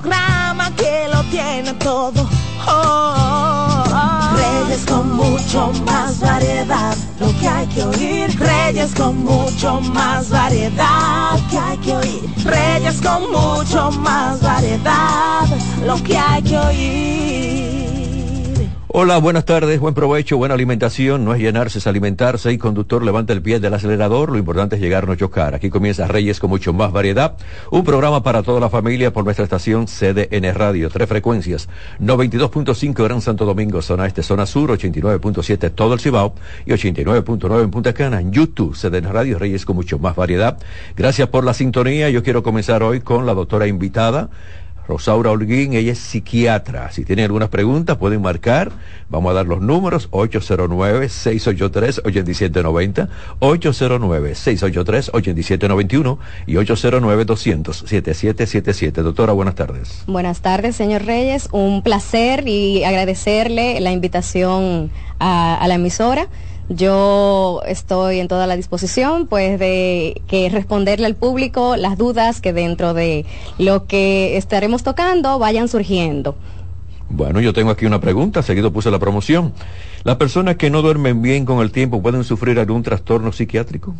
Programa que lo tiene todo. Oh, Reyes con mucho más variedad, lo que hay que oír. Reyes con mucho más variedad, lo que hay que oír. Reyes con mucho más variedad, lo que hay que oír. Hola, buenas tardes, buen provecho, buena alimentación, no es llenarse, es alimentarse. Y conductor levanta el pie del acelerador, lo importante es llegar, no chocar. Aquí comienza Reyes con mucho más variedad, un programa para toda la familia por nuestra estación CDN Radio, tres frecuencias, 92.5 Gran Santo Domingo, zona este, zona sur, 89.7 todo el Cibao. Y 89.9 en Punta Cana, en YouTube, CDN Radio, Reyes con mucho más variedad. Gracias por la sintonía, yo quiero comenzar hoy con la doctora invitada, Rosaura Holguín, ella es psiquiatra. Si tienen algunas preguntas, pueden marcar. Vamos a dar los números 809-683-8790, 809-683-8791 y 809-200-7777. Doctora, buenas tardes. Buenas tardes, señor Reyes. Un placer y agradecerle la invitación a, a la emisora. Yo estoy en toda la disposición, pues, de que responderle al público las dudas que dentro de lo que estaremos tocando vayan surgiendo. Bueno, yo tengo aquí una pregunta, seguido puse la promoción. ¿Las personas que no duermen bien con el tiempo pueden sufrir algún trastorno psiquiátrico?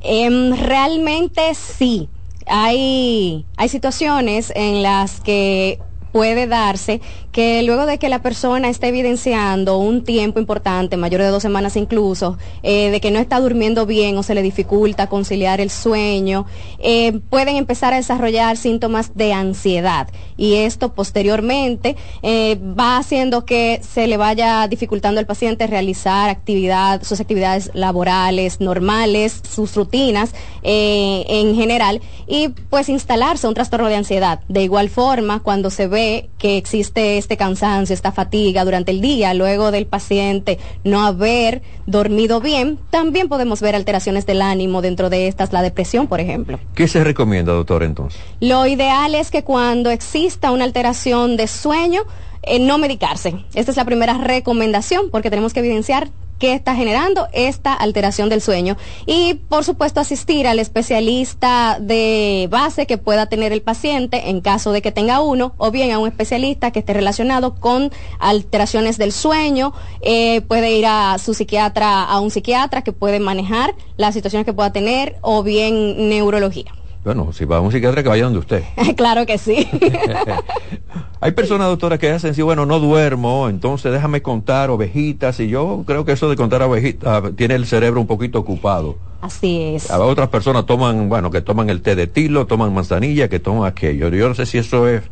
Em, realmente sí. Hay, hay situaciones en las que puede darse que luego de que la persona esté evidenciando un tiempo importante, mayor de dos semanas incluso, eh, de que no está durmiendo bien o se le dificulta conciliar el sueño, eh, pueden empezar a desarrollar síntomas de ansiedad y esto posteriormente eh, va haciendo que se le vaya dificultando al paciente realizar actividad, sus actividades laborales normales, sus rutinas en general y pues instalarse un trastorno de ansiedad. De igual forma, cuando se ve que existe este cansancio, esta fatiga durante el día, luego del paciente no haber dormido bien, también podemos ver alteraciones del ánimo dentro de estas, la depresión, por ejemplo. ¿Qué se recomienda, doctor, entonces? Lo ideal es que cuando exista una alteración de sueño, eh, no medicarse. Esta es la primera recomendación porque tenemos que evidenciar que está generando esta alteración del sueño. Y, por supuesto, asistir al especialista de base que pueda tener el paciente en caso de que tenga uno, o bien a un especialista que esté relacionado con alteraciones del sueño. Eh, puede ir a su psiquiatra, a un psiquiatra que puede manejar las situaciones que pueda tener, o bien neurología. Bueno, si va a un psiquiatra que vaya donde usted. claro que sí. Hay personas, doctora, que hacen, sí, bueno, no duermo, entonces déjame contar ovejitas, y yo creo que eso de contar ovejitas tiene el cerebro un poquito ocupado. Así es. A otras personas toman, bueno, que toman el té de tilo, toman manzanilla, que toman aquello. Yo no sé si eso es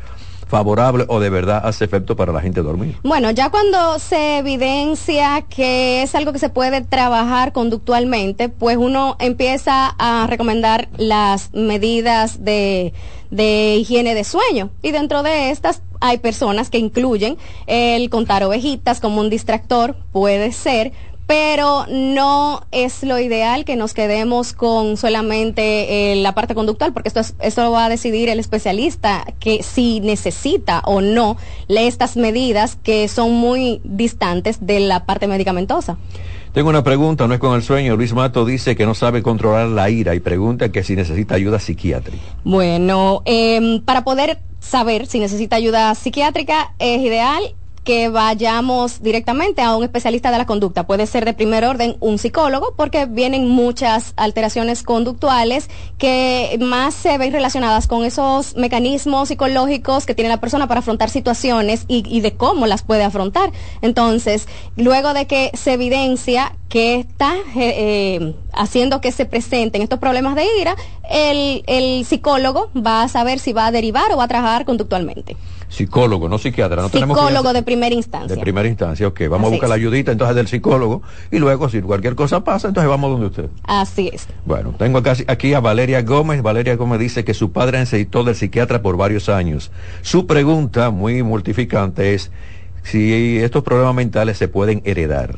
favorable o de verdad hace efecto para la gente dormir? Bueno, ya cuando se evidencia que es algo que se puede trabajar conductualmente, pues uno empieza a recomendar las medidas de, de higiene de sueño. Y dentro de estas hay personas que incluyen el contar ovejitas como un distractor, puede ser, pero no es lo ideal que nos quedemos con solamente eh, la parte conductual, porque esto, es, esto va a decidir el especialista que si necesita o no estas medidas que son muy distantes de la parte medicamentosa. Tengo una pregunta, no es con el sueño. Luis Mato dice que no sabe controlar la ira y pregunta que si necesita ayuda psiquiátrica. Bueno, eh, para poder saber si necesita ayuda psiquiátrica es ideal que vayamos directamente a un especialista de la conducta. Puede ser de primer orden un psicólogo, porque vienen muchas alteraciones conductuales que más se ven relacionadas con esos mecanismos psicológicos que tiene la persona para afrontar situaciones y, de cómo las puede afrontar. Entonces, luego de que se evidencia que está eh, eh, haciendo que se presenten estos problemas de ira, el, el psicólogo va a saber si va a derivar o va a trabajar conductualmente. Psicólogo, no psiquiatra. No psicólogo de primera instancia. De primera instancia, ok. Vamos a buscar la ayudita entonces del psicólogo y luego si cualquier cosa pasa, entonces vamos donde usted. Así es. Bueno, tengo acá, aquí a Valeria Gómez. Valeria Gómez dice que su padre necesitó del psiquiatra por varios años. Su pregunta, muy mortificante, es si estos problemas mentales se pueden heredar.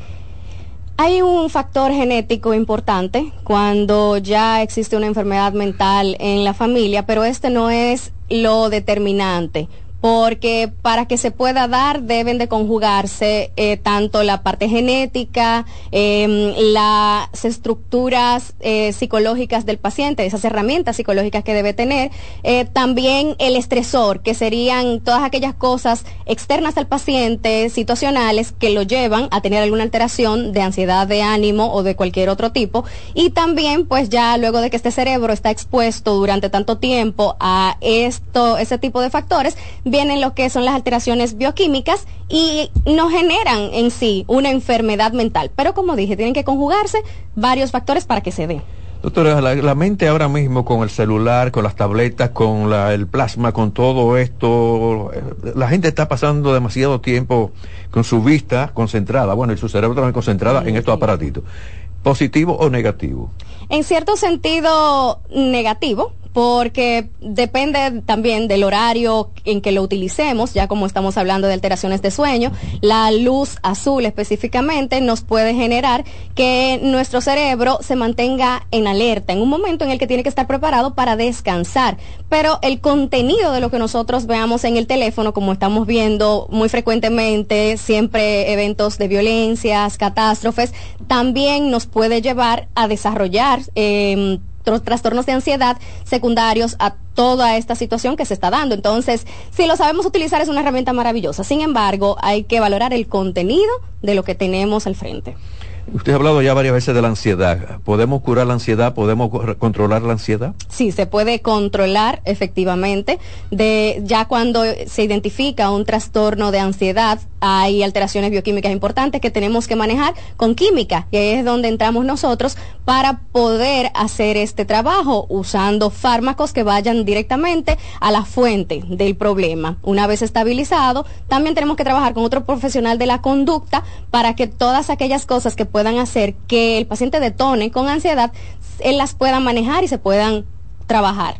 Hay un factor genético importante cuando ya existe una enfermedad mental en la familia, pero este no es lo determinante porque para que se pueda dar deben de conjugarse eh, tanto la parte genética, em, las estructuras eh, psicológicas del paciente, esas herramientas psicológicas que debe tener, eh, también el estresor, que serían todas aquellas cosas externas al paciente, situacionales, que lo llevan a tener alguna alteración de ansiedad de ánimo o de cualquier otro tipo, y también pues ya luego de que este cerebro está expuesto durante tanto tiempo a esto, ese tipo de factores, vienen lo que son las alteraciones bioquímicas y no generan en sí una enfermedad mental. Pero como dije, tienen que conjugarse varios factores para que se dé. Doctora, la, mente ahora mismo con el celular, con las tabletas, con el plasma, con todo esto, la gente está pasando demasiado tiempo con su vista concentrada, bueno, y su cerebro también concentrada en estos aparatitos. ¿Positivo o negativo? En cierto sentido, negativo, porque depende también del horario en que lo utilicemos, ya como estamos hablando de alteraciones de sueño, la luz azul específicamente nos puede generar que nuestro cerebro se mantenga en alerta en un momento en el que tiene que estar preparado para descansar. Pero el contenido de lo que nosotros veamos en el teléfono, como estamos viendo muy frecuentemente, siempre eventos de violencias, catástrofes, también nos puede llevar a desarrollar eh, trastornos de ansiedad secundarios a toda esta situación que se está dando. Entonces, si lo sabemos utilizar es una herramienta maravillosa. Sin embargo, hay que valorar el contenido de lo que tenemos al frente. Usted ha hablado ya varias veces de la ansiedad. ¿Podemos curar la ansiedad? ¿Podemos controlar la ansiedad? Sí, se puede controlar efectivamente. De ya cuando se identifica un trastorno de ansiedad, hay alteraciones bioquímicas importantes que tenemos que manejar con química y ahí es donde entramos nosotros para poder hacer este trabajo usando fármacos que vayan directamente a la fuente del problema. Una vez estabilizado, también tenemos que trabajar con otro profesional de la conducta para que todas aquellas cosas que puedan hacer que el paciente detone con ansiedad, él las pueda manejar y se puedan trabajar.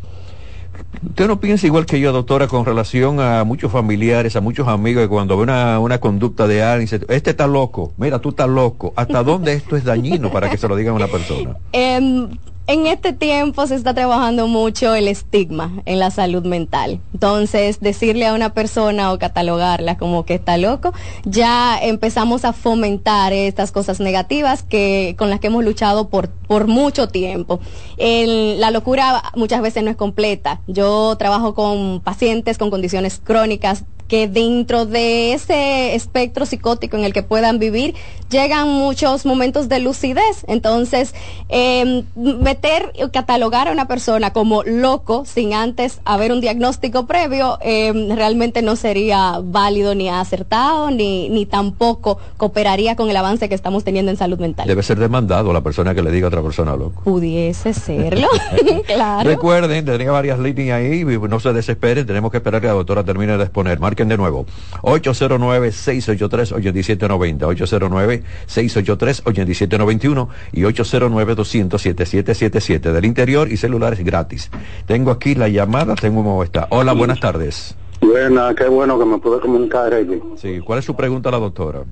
¿Usted no piensa igual que yo, doctora, con relación a muchos familiares, a muchos amigos, que cuando ve una, una conducta de alguien, dice, este está loco, mira, tú estás loco? ¿Hasta dónde esto es dañino para que se lo digan a una persona? Em, en este tiempo se está trabajando mucho el estigma en la salud mental. Entonces, decirle a una persona o catalogarla como que está loco, ya empezamos a fomentar estas cosas negativas que con las que hemos luchado por por mucho tiempo. la locura muchas veces no es completa. Yo trabajo con pacientes con condiciones crónicas que dentro de ese espectro psicótico en el que puedan vivir llegan muchos momentos de lucidez. Entonces, eh, meter, catalogar a una persona como loco sin antes haber un diagnóstico previo em, realmente no sería válido ni acertado ni, ni tampoco cooperaría con el avance que estamos teniendo en salud mental. Debe ser demandado la persona que le diga a otra persona loco. Pudiese serlo, claro. Recuerden, tenía varias líneas ahí, no se desesperen, tenemos que esperar que la doctora termine de exponer de nuevo. 809-683-8790, 809-683-8791 y 809-200-7777 del interior y celulares gratis. Tengo aquí la llamada, tengo está. Hola, buenas tardes. Buena, qué bueno que me pude comunicar aquí. Sí, ¿cuál es su pregunta a la doctora?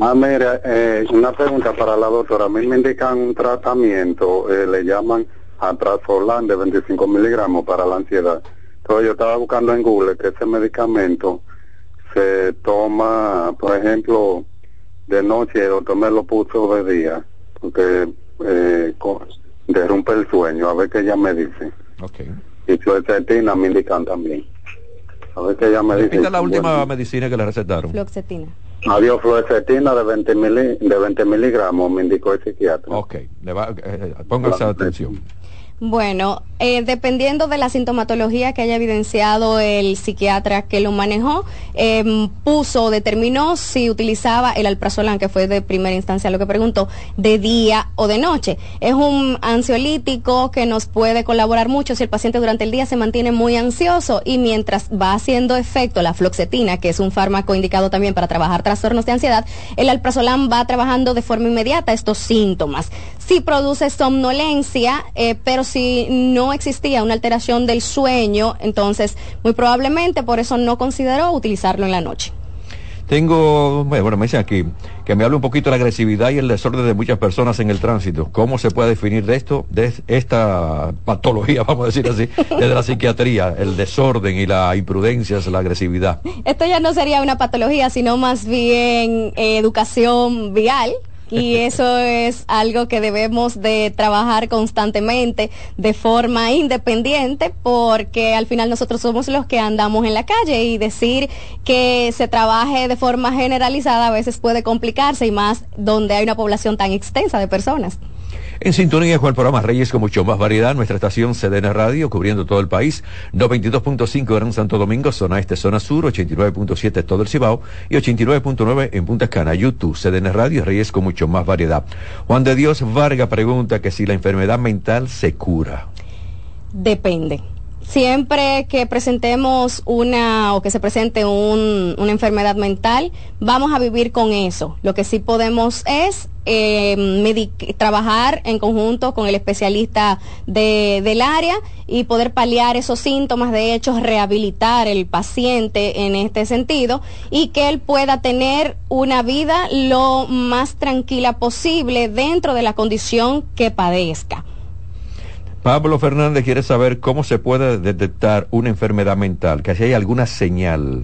Ah, mira, eh, una pregunta para la doctora. A mí me indican un tratamiento, eh, le llaman atrazolan de 25 miligramos para la ansiedad yo estaba buscando en Google que ese medicamento se toma, por ejemplo, de noche, el doctor me lo puso de día, porque eh, derrumpe el sueño, a ver qué ella me dice. Okay. Y fluoxetina me indican también. A ver qué ella me dice. es la última medicina que le recetaron? Fluoxetina. Adiós, fluoxetina de 20, de 20 miligramos, me indicó el psiquiatra. Ok, le va, eh, póngase atención. Bueno, eh, dependiendo de la sintomatología que haya evidenciado el psiquiatra que lo manejó, eh, puso, determinó si utilizaba el alprazolam, que fue de primera instancia lo que preguntó, de día o de noche. Es un ansiolítico que nos puede colaborar mucho si el paciente durante el día se mantiene muy ansioso y mientras va haciendo efecto la floxetina, que es un fármaco indicado también para trabajar trastornos de ansiedad, el alprazolam va trabajando de forma inmediata estos síntomas. Sí produce somnolencia, eh, pero si no existía una alteración del sueño, entonces muy probablemente por eso no consideró utilizarlo en la noche. Tengo, bueno, me dicen aquí que me hable un poquito de la agresividad y el desorden de muchas personas en el tránsito. ¿Cómo se puede definir de esto, de esta patología, vamos a decir así, desde la psiquiatría, el desorden y la imprudencia, la agresividad? Esto ya no sería una patología, sino más bien eh, educación vial y eso es algo que debemos de trabajar constantemente de forma independiente porque al final nosotros somos los que andamos en la calle y decir que se trabaje de forma generalizada a veces puede complicarse y más donde hay una población tan extensa de personas. En sintonía con el programa Reyes con mucho más variedad, nuestra estación CDN Radio, cubriendo todo el país, 92.5 Gran Santo Domingo, zona este, zona sur, 89.7 todo el Cibao y 89.9 en Punta Cana, YouTube, CDN Radio, Reyes con mucho más variedad. Juan de Dios Varga pregunta que si la enfermedad mental se cura. Depende siempre que presentemos una o que se presente una enfermedad mental, vamos a vivir con eso. Lo que sí podemos es eh, trabajar en conjunto con el especialista del área y poder paliar esos síntomas, de hecho, rehabilitar el paciente en este sentido y que él pueda tener una vida lo más tranquila posible dentro de la condición que padezca. Pablo Fernández quiere saber cómo se puede detectar una enfermedad mental, que si hay alguna señal.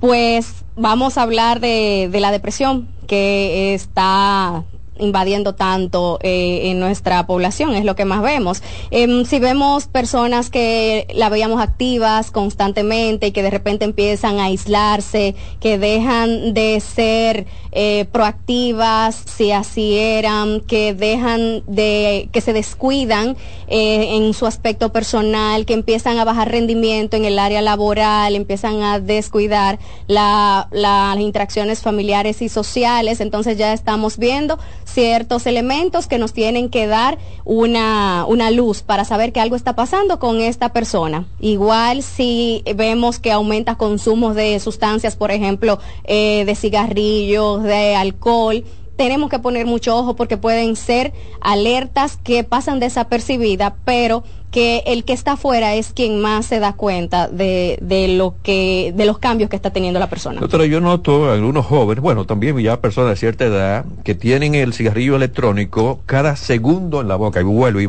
Pues vamos a hablar de, de la depresión, que está invadiendo tanto eh, en nuestra población, es lo que más vemos. Em, si vemos personas que la veíamos activas constantemente y que de repente empiezan a aislarse, que dejan de ser eh, proactivas, si así eran, que dejan de, que se descuidan eh, en su aspecto personal, que empiezan a bajar rendimiento en el área laboral, empiezan a descuidar las interacciones familiares y sociales, entonces ya estamos viendo ciertos elementos que nos tienen que dar una, una luz para saber que algo está pasando con esta persona. Igual si vemos que aumenta consumos de sustancias, por ejemplo, eh, de cigarrillos, de alcohol, tenemos que poner mucho ojo porque pueden ser alertas que pasan desapercibidas, pero que el que está afuera es quien más se da cuenta de, de lo que de los cambios que está teniendo la persona. Doctora, yo noto algunos jóvenes, bueno, también ya personas de cierta edad que tienen el cigarrillo electrónico cada segundo en la boca y vuelve y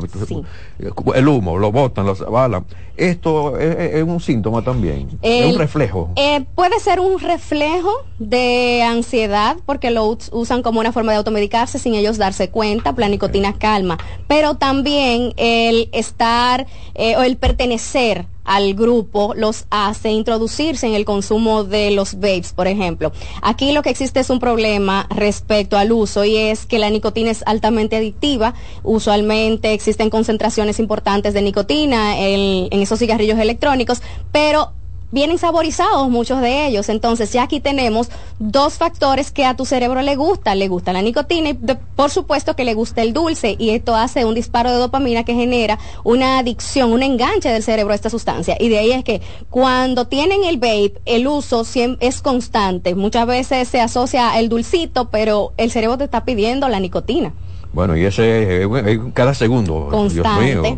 el humo, lo botan, lo avalan. Esto es, un síntoma también, es un reflejo. Eh, puede ser un reflejo de ansiedad porque lo usan como una forma de automedicarse sin ellos darse cuenta, planicotina calma, pero también el estar eh, o el pertenecer al grupo los hace introducirse en el consumo de los vapes, por ejemplo. Aquí lo que existe es un problema respecto al uso y es que la nicotina es altamente adictiva. Usualmente existen concentraciones importantes de nicotina en, en esos cigarrillos electrónicos, pero vienen saborizados muchos de ellos. Entonces ya aquí tenemos dos factores que a tu cerebro le gusta. Le gusta la nicotina y por supuesto que le gusta el dulce y esto hace un disparo de dopamina que genera una adicción, un enganche del cerebro a esta sustancia. Y de ahí es que cuando tienen el vape, el uso es constante. Muchas veces se asocia el dulcito, pero el cerebro te está pidiendo la nicotina. Bueno, y ese es cada segundo. Constante.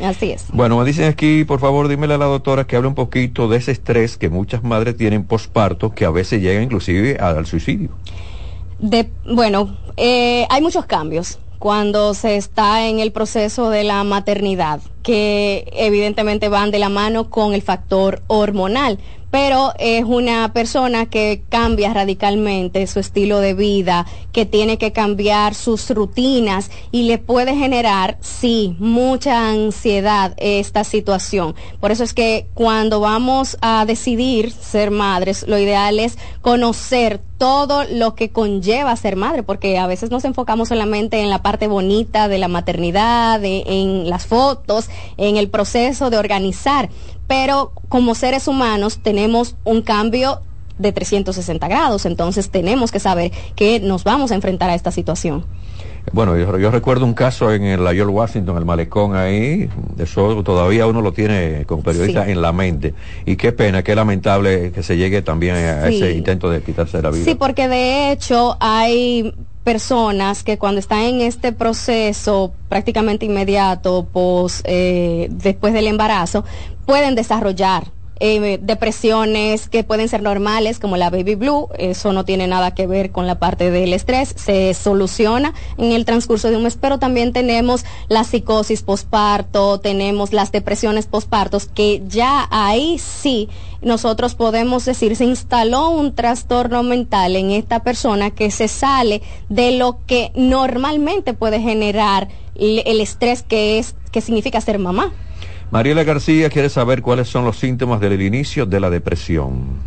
Así es. Bueno, me dicen aquí, por favor, dímele a la doctora que hable un poquito de ese estrés que muchas madres tienen posparto, que a veces llega inclusive al suicidio. De, bueno, eh, hay muchos cambios cuando se está en el proceso de la maternidad, que evidentemente van de la mano con el factor hormonal pero es una persona que cambia radicalmente su estilo de vida, que tiene que cambiar sus rutinas y le puede generar, sí, mucha ansiedad esta situación. Por eso es que cuando vamos a decidir ser madres, lo ideal es conocer todo lo que conlleva ser madre, porque a veces nos enfocamos solamente en la parte bonita de la maternidad, en las fotos, en el proceso de organizar, pero como seres humanos tenemos un cambio de 360 grados, entonces tenemos que saber que nos vamos a enfrentar a esta situación. Bueno, yo, recuerdo un caso en el York Washington, el malecón ahí, eso todavía uno lo tiene como periodista en la mente. Y qué pena, qué lamentable que se llegue también a ese intento de quitarse la vida. Sí, porque de hecho hay personas que cuando están en este proceso prácticamente inmediato, eh, después del embarazo, pueden desarrollar eh, depresiones que pueden ser normales, como la baby blue, eso no tiene nada que ver con la parte del estrés, se soluciona en el transcurso de un mes, pero también tenemos la psicosis posparto, tenemos las depresiones pospartos, que ya ahí sí nosotros podemos decir se instaló un trastorno mental en esta persona que se sale de lo que normalmente puede generar el estrés que es que significa ser mamá. Mariela García quiere saber cuáles son los síntomas del inicio de la depresión.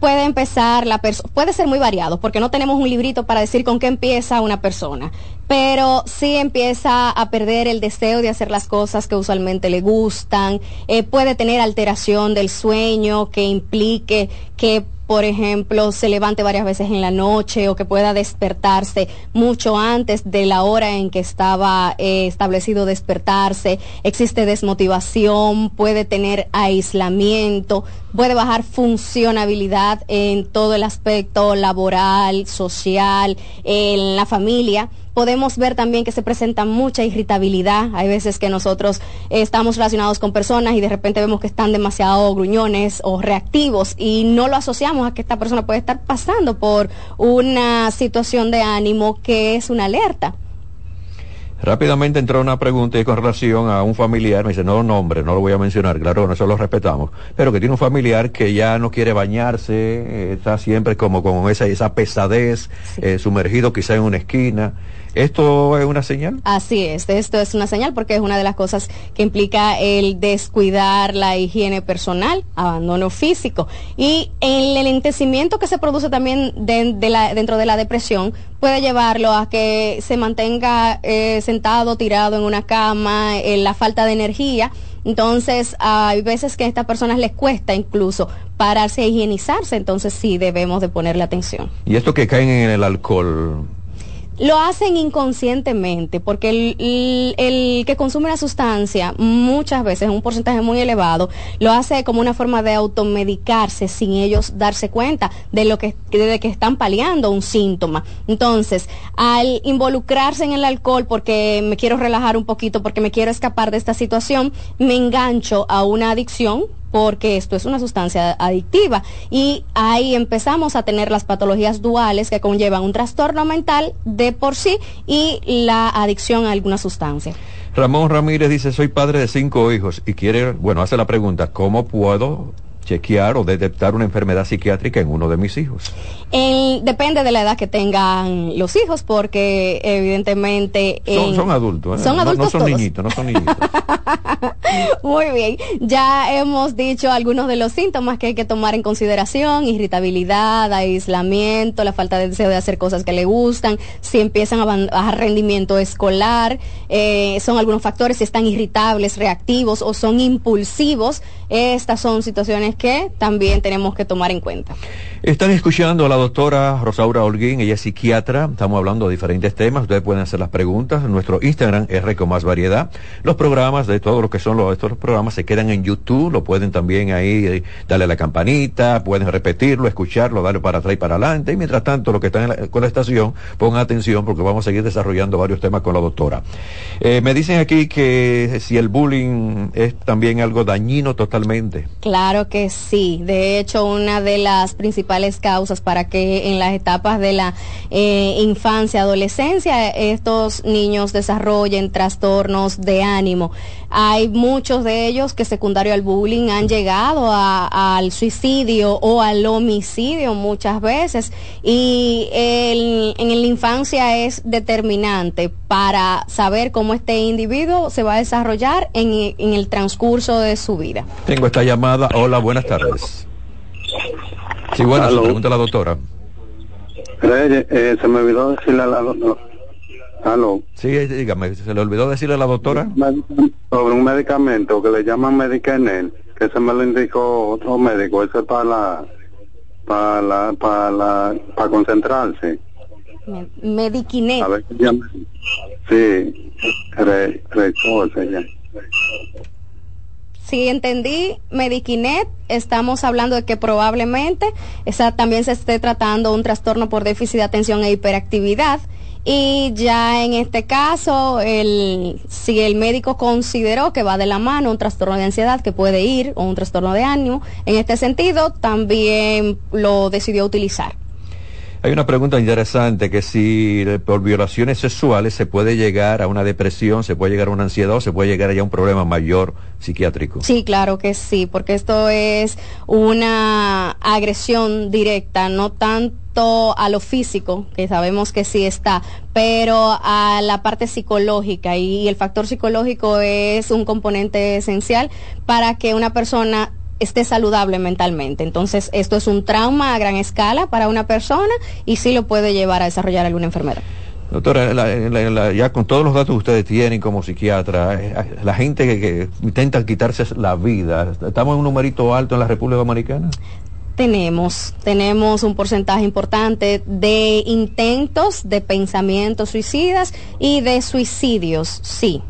Puede empezar la persona, puede ser muy variado, porque no tenemos un librito para decir con qué empieza una persona, pero sí empieza a perder el deseo de hacer las cosas que usualmente le gustan, eh, puede tener alteración del sueño que implique que por ejemplo, se levante varias veces en la noche o que pueda despertarse mucho antes de la hora en que estaba eh, establecido despertarse. Existe desmotivación, puede tener aislamiento, puede bajar funcionabilidad en todo el aspecto laboral, social, en la familia podemos ver también que se presenta mucha irritabilidad. Hay veces que nosotros estamos relacionados con personas y de repente vemos que están demasiado gruñones o reactivos y no lo asociamos a que esta persona puede estar pasando por una situación de ánimo que es una alerta. Rápidamente entró una pregunta y con relación a un familiar, me dice, no nombre, no lo voy a mencionar, claro, nosotros lo respetamos, pero que tiene un familiar que ya no quiere bañarse, eh, está siempre como con esa, esa pesadez, eh, sumergido quizá en una esquina. ¿Esto es una señal? Así es, esto es una señal porque es una de las cosas que implica el descuidar la higiene personal, abandono físico y el enlentecimiento que se produce también dentro de la depresión puede llevarlo a que se mantenga eh, sentado, tirado en una cama, en la falta de energía. Entonces, hay veces que a estas personas les cuesta incluso pararse e higienizarse, entonces sí debemos de ponerle atención. ¿Y esto que caen en el alcohol? Lo hacen inconscientemente, porque el, que consume la sustancia muchas veces, un porcentaje muy elevado, lo hace como una forma de automedicarse sin ellos darse cuenta de lo que, de que están paliando un síntoma. Entonces, al involucrarse en el alcohol porque me quiero relajar un poquito, porque me quiero escapar de esta situación, me engancho a una adicción porque esto es una sustancia adictiva y ahí empezamos a tener las patologías duales que conllevan un trastorno mental de por sí y la adicción a alguna sustancia. Ramón Ramírez dice, soy padre de cinco hijos y quiere, bueno, hace la pregunta, ¿cómo puedo chequear o detectar una enfermedad psiquiátrica en uno de mis hijos? depende de la edad que tengan los hijos, porque evidentemente... son, adultos, ¿eh? Son adultos. No, son niñitos, no son niñitos. Muy bien, ya hemos dicho algunos de los síntomas que hay que tomar en consideración, irritabilidad, aislamiento, la falta de deseo de hacer cosas que le gustan, si empiezan a bajar rendimiento escolar, eh, son algunos factores, si están irritables, reactivos o son impulsivos, estas son situaciones que también tenemos que tomar en cuenta. Están escuchando a la doctora Rosaura Holguín, ella es psiquiatra, estamos hablando de diferentes temas, ustedes pueden hacer las preguntas, nuestro Instagram es Reco Más Variedad, los programas de todo lo que son los, estos programas se quedan en YouTube, lo pueden también ahí eh, darle a la campanita, pueden repetirlo, escucharlo, darle para atrás y para adelante, y mientras tanto los que están con la estación, pongan atención porque vamos a seguir desarrollando varios temas con la doctora. Eh, me dicen aquí que si el bullying es también algo dañino Claro que sí, de hecho una de las principales causas para que en las etapas de la eh, infancia, adolescencia, estos niños desarrollen trastornos de ánimo. Hay muchos de ellos que secundario al bullying han llegado al suicidio o al homicidio muchas veces y en la infancia es determinante para saber cómo este individuo se va a desarrollar en el transcurso de su vida. Tengo esta llamada. Hola, buenas tardes. Sí, bueno, se pregunta la doctora. Eh, se me olvidó decirle a la doctora. Aló. Sí, dígame, ¿se le olvidó decirle a la doctora? Sobre un medicamento que le llaman Medicanel, que se me lo indicó otro médico, ese es para la, para la, para la, para concentrarse. Mediquinet. A ver, sí, re, re, si entendí, Mediquinet, estamos hablando de que probablemente esa también se esté tratando un trastorno por déficit de atención e hiperactividad y ya en este caso, el, si el médico consideró que va de la mano un trastorno de ansiedad que puede ir o un trastorno de ánimo, en este sentido también lo decidió utilizar. Hay una pregunta interesante que si por violaciones sexuales se puede llegar a una depresión, se puede llegar a una ansiedad o se puede llegar a un problema mayor psiquiátrico. Sí, claro que sí, porque esto es una agresión directa, no tanto a lo físico, que sabemos que sí está, pero a la parte psicológica y el factor psicológico es un componente esencial para que una persona esté saludable mentalmente. Entonces, esto es un trauma a gran escala para una persona y sí lo puede llevar a desarrollar alguna enfermedad. Doctora, ya con todos los datos que ustedes tienen como psiquiatra, eh, la gente que, que intenta quitarse la vida, ¿estamos en un numerito alto en la República Dominicana? tenemos, tenemos un porcentaje importante de intentos de pensamientos suicidas y de suicidios, sí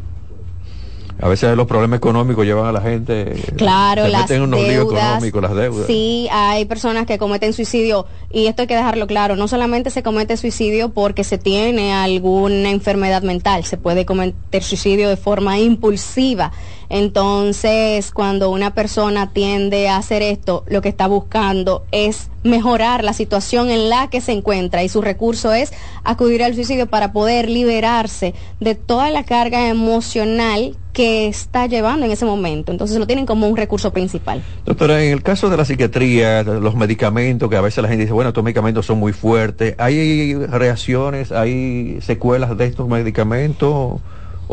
a veces los problemas económicos llevan a la gente claro las deudas, las deudas. Sí hay personas que cometen suicidio y esto hay que dejarlo claro. No solamente se comete suicidio porque se tiene alguna enfermedad mental se puede cometer suicidio de forma impulsiva entonces cuando una persona tiende a hacer esto lo que está buscando es mejorar la situación en la que se encuentra y su recurso es acudir al suicidio para poder liberarse de toda la carga emocional que está llevando en ese momento. Entonces lo tienen como un recurso principal. Doctora, en el caso de la psiquiatría, los medicamentos, que a veces la gente dice, bueno, estos medicamentos son muy fuertes, ¿hay reacciones, hay secuelas de estos medicamentos?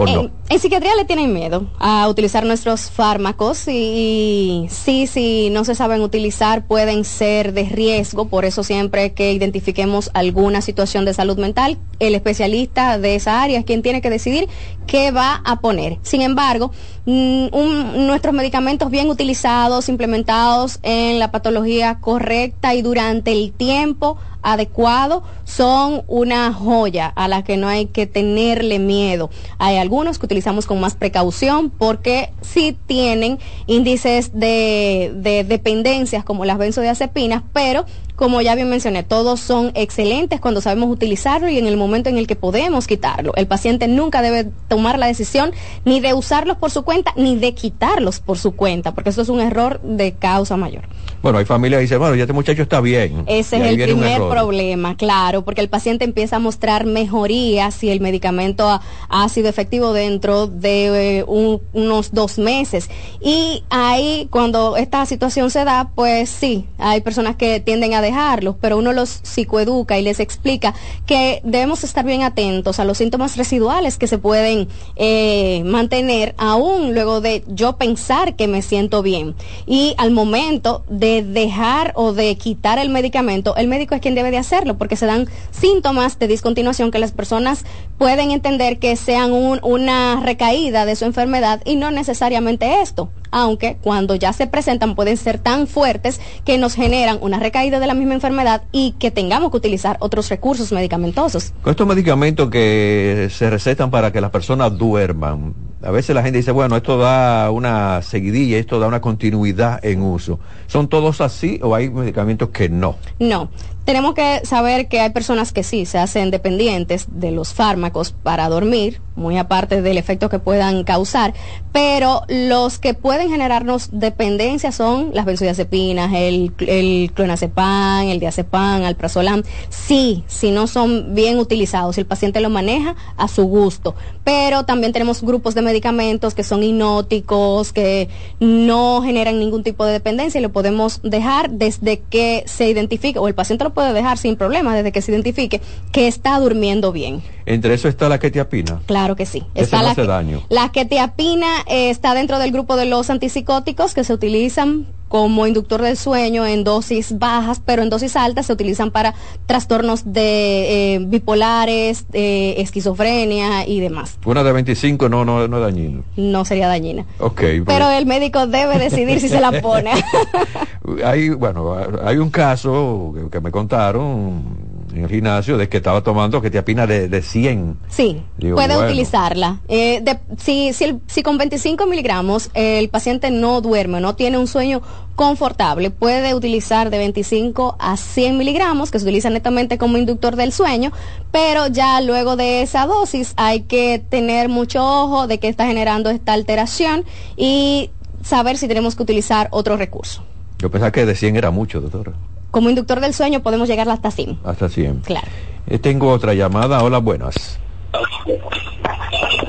En, psiquiatría le tienen miedo a utilizar nuestros fármacos y, sí, si no se saben utilizar pueden ser de riesgo, por eso siempre que identifiquemos alguna situación de salud mental, el especialista de esa área es quien tiene que decidir qué va a poner. Sin embargo, mm, nuestros medicamentos bien utilizados, implementados en la patología correcta y durante el tiempo adecuado son una joya a la que no hay que tenerle miedo. Hay algunos que utilizamos con más precaución porque sí tienen índices de, de dependencias como las benzodiazepinas, pero como ya bien mencioné, todos son excelentes cuando sabemos utilizarlo y en el momento en el que podemos quitarlo. El paciente nunca debe tomar la decisión ni de usarlos por su cuenta ni de quitarlos por su cuenta, porque eso es un error de causa mayor. Bueno, hay familias que dicen, bueno, ya este muchacho está bien. Ese es el primer problema, claro, porque el paciente empieza a mostrar mejoría si el medicamento ha, sido efectivo dentro de eh, unos dos meses. Y ahí, cuando esta situación se da, pues sí, hay personas que tienden a dejarlos, pero uno los psicoeduca y les explica que debemos estar bien atentos a los síntomas residuales que se pueden eh, mantener aún luego de yo pensar que me siento bien. Y al momento de de dejar o de quitar el medicamento, el médico es quien debe de hacerlo, porque se dan síntomas de discontinuación que las personas pueden entender que sean una recaída de su enfermedad y no necesariamente esto, aunque cuando ya se presentan pueden ser tan fuertes que nos generan una recaída de la misma enfermedad y que tengamos que utilizar otros recursos medicamentosos. Con estos medicamentos que se recetan para que las personas duerman, a veces la gente dice, bueno, esto da una seguidilla, esto da una continuidad en uso. ¿Son todos así o hay medicamentos que no? No, tenemos que saber que hay personas que sí se hacen dependientes de los fármacos para dormir, muy aparte del efecto que puedan causar, pero los que pueden generarnos dependencia son las benzodiazepinas, el, el clonazepam, el diazepam, alprazolam. Sí, si no son bien utilizados, si el paciente lo maneja a su gusto. Pero también tenemos grupos de medicamentos que son hipnóticos, que no generan ningún tipo de dependencia y lo podemos dejar desde que se identifique o el paciente lo puede dejar sin problema desde que se identifique que está durmiendo bien. Entre eso está la quetiapina. Claro que sí. Está la, hace daño. La quetiapina eh, está dentro del grupo de los antipsicóticos que se utilizan como inductor del sueño en dosis bajas, pero en dosis altas se utilizan para trastornos de eh, bipolares, eh, esquizofrenia y demás. Una de 25 no, no, no es dañina. No sería dañina. Ok. Pero el médico debe decidir si se la pone. hay, bueno, hay un caso que, me contaron en el gimnasio de que estaba tomando que te apina de, de 100. Sí, puede utilizarla. Eh, si, si, si, con 25 miligramos el paciente no duerme, no tiene un sueño confortable, puede utilizar de 25 a 100 miligramos, que se utiliza netamente como inductor del sueño, pero ya luego de esa dosis hay que tener mucho ojo de que está generando esta alteración y saber si tenemos que utilizar otro recurso. Yo pensaba que de 100 era mucho, doctora. Como inductor del sueño podemos llegar hasta 100. Hasta 100. Claro. Eh, tengo otra llamada. Hola, buenas.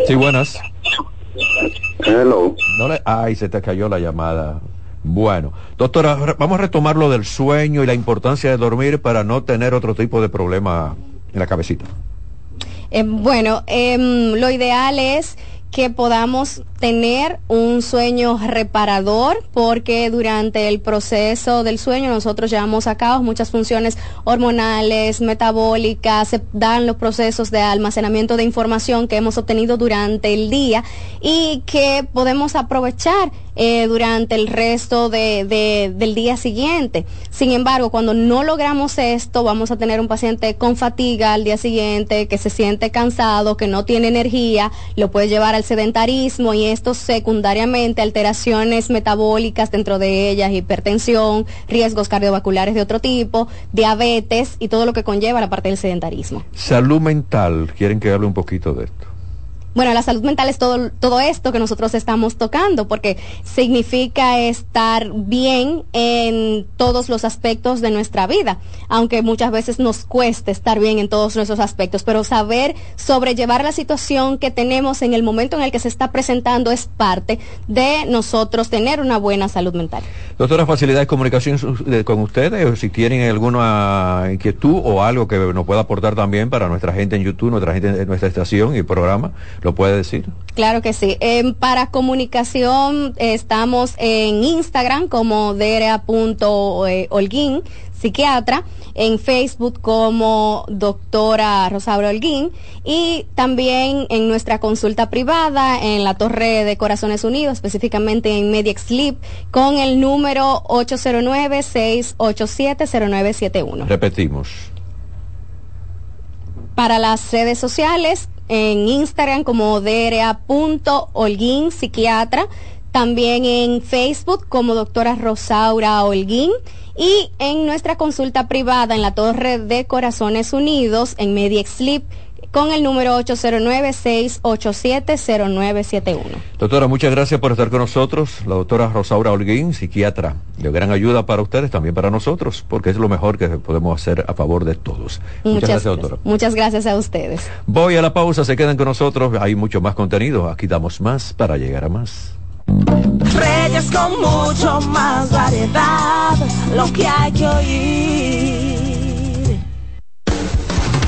Sí, buenas. Hello. No le... Ay, se te cayó la llamada. Bueno, doctora, vamos a retomar lo del sueño y la importancia de dormir para no tener otro tipo de problema en la cabecita. Eh, bueno, em, lo ideal es que podamos tener un sueño reparador porque durante el proceso del sueño nosotros llevamos a cabo muchas funciones hormonales, metabólicas, se dan los procesos de almacenamiento de información que hemos obtenido durante el día y que podemos aprovechar eh, durante el resto de, del día siguiente. Sin embargo, cuando no logramos esto, vamos a tener un paciente con fatiga al día siguiente, que se siente cansado, que no tiene energía, lo puede llevar al sedentarismo y esto secundariamente alteraciones metabólicas dentro de ellas, hipertensión, riesgos cardiovasculares de otro tipo, diabetes y todo lo que conlleva la parte del sedentarismo. Salud mental, quieren que hable un poquito de esto. Bueno, la salud mental es todo, todo esto que nosotros estamos tocando, porque significa estar bien en todos los aspectos de nuestra vida, aunque muchas veces nos cueste estar bien en todos nuestros aspectos, pero saber sobrellevar la situación que tenemos en el momento en el que se está presentando es parte de nosotros tener una buena salud mental. Doctora, facilidad de comunicación con ustedes, si tienen alguna inquietud o algo que nos pueda aportar también para nuestra gente en YouTube, nuestra gente en nuestra estación y programa ¿Lo puede decir? Claro que sí. Em, para comunicación estamos en Instagram como dera.holguín, psiquiatra, en Facebook como doctora Rosaura Holguín y también en nuestra consulta privada en la Torre de Corazones Unidos, específicamente en Media Sleep, con el número 809-687-0971. Repetimos. Para las redes sociales, en Instagram como dra.holguín psiquiatra, también en Facebook como doctora Rosaura Holguín y en nuestra consulta privada en la Torre de Corazones Unidos en Sleep con el número 809-687-0971. Doctora, muchas gracias por estar con nosotros. La doctora Rosaura Holguín, psiquiatra, de gran ayuda para ustedes, también para nosotros, porque es lo mejor que podemos hacer a favor de todos. Muchas, gracias, doctora. Muchas gracias a ustedes. Voy a la pausa, se quedan con nosotros. Hay mucho más contenido. Aquí damos más para llegar a más. Reyes con mucho más variedad, lo que hay que oír.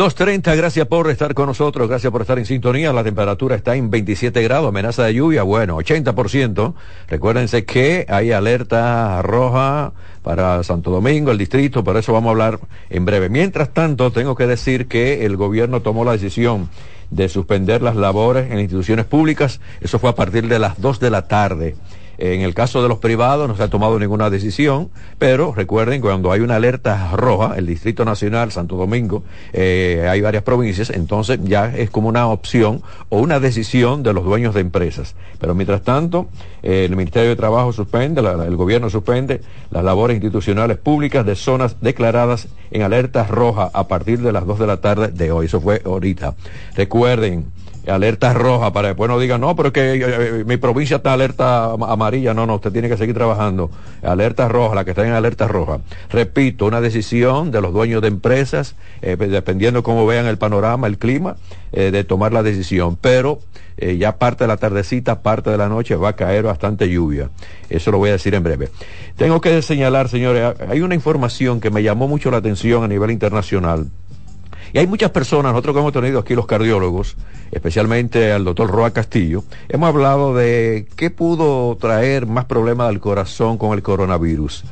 2.30, gracias por estar con nosotros, gracias por estar en sintonía. La temperatura está en 27 grados, amenaza de lluvia, bueno, 80%. Recuérdense que hay alerta roja para Santo Domingo, el distrito, por eso vamos a hablar en breve. Mientras tanto, tengo que decir que el gobierno tomó la decisión de suspender las labores en instituciones públicas. Eso fue a partir de las 2 de la tarde. En el caso de los privados no se ha tomado ninguna decisión, pero recuerden cuando hay una alerta roja, el Distrito Nacional, Santo Domingo, eh, hay varias provincias, entonces ya es como una opción o una decisión de los dueños de empresas. Pero mientras tanto, eh, el Ministerio de Trabajo suspende, el gobierno suspende las labores institucionales públicas de zonas declaradas en alerta roja a partir de las 2 de la tarde de hoy. Eso fue ahorita. Recuerden, alerta roja para después no digan, no, pero es que eh, eh, mi provincia está alerta am- amarilla. No, no, usted tiene que seguir trabajando. Alerta roja, la que está en alerta roja. Repito, una decisión de los dueños de empresas, eh, dependiendo cómo vean el panorama, el clima, eh, de tomar la decisión. Pero ya parte de la tardecita, parte de la noche va a caer bastante lluvia. Eso lo voy a decir en breve. Tengo que señalar, señores, hay una información que me llamó mucho la atención a nivel internacional. Y hay muchas personas, nosotros que hemos tenido aquí los cardiólogos, especialmente al doctor Roa Castillo, hemos hablado de qué pudo traer más problemas al corazón con el coronavirus.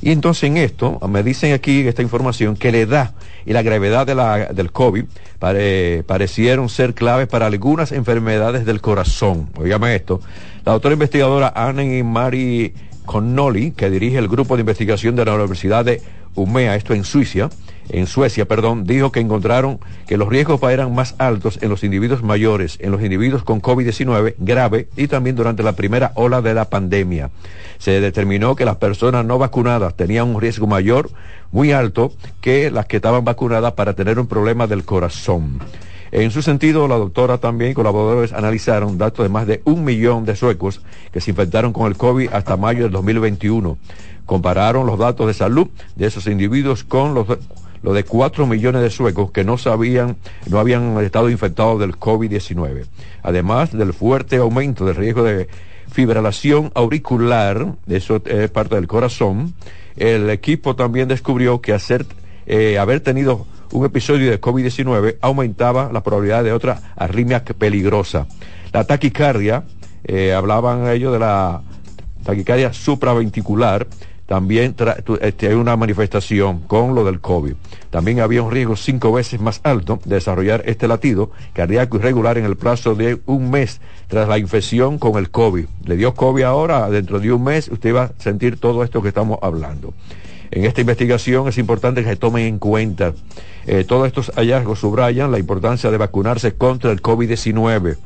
Y entonces en esto, me dicen aquí esta información que la edad y la gravedad del COVID pare- parecieron ser claves para algunas enfermedades del corazón. Óigame esto. La doctora investigadora Anne Mari Connolly, que dirige el grupo de investigación de la Universidad de UMEA, esto en Suiza, en Suecia, perdón, dijo que encontraron que los riesgos eran más altos en los individuos mayores, en los individuos con COVID-19 grave y también durante la primera ola de la pandemia. Se determinó que las personas no vacunadas tenían un riesgo mayor, muy alto, que las que estaban vacunadas para tener un problema del corazón. En su sentido, la doctora también y colaboradores analizaron datos de más de un millón de suecos que se infectaron con el COVID hasta mayo del 2021. Compararon los datos de salud de esos individuos con los lo de 4 millones de suecos que no sabían, no habían estado infectados del COVID-19. Además del fuerte aumento del riesgo de fibrilación auricular, eso es parte del corazón, el equipo también descubrió que hacer, eh, haber tenido un episodio de COVID-19 aumentaba la probabilidad de otra arritmia peligrosa. La taquicardia, eh, hablaban ellos de la taquicardia supraventricular, también este, hay una manifestación con lo del COVID. También había un riesgo cinco veces más alto de desarrollar este latido cardíaco irregular en el plazo de un mes tras la infección con el COVID. Le dio COVID ahora, dentro de un mes usted va a sentir todo esto que estamos hablando. En esta investigación es importante que se tomen en cuenta eh, todos estos hallazgos subrayan la importancia de vacunarse contra el COVID-19.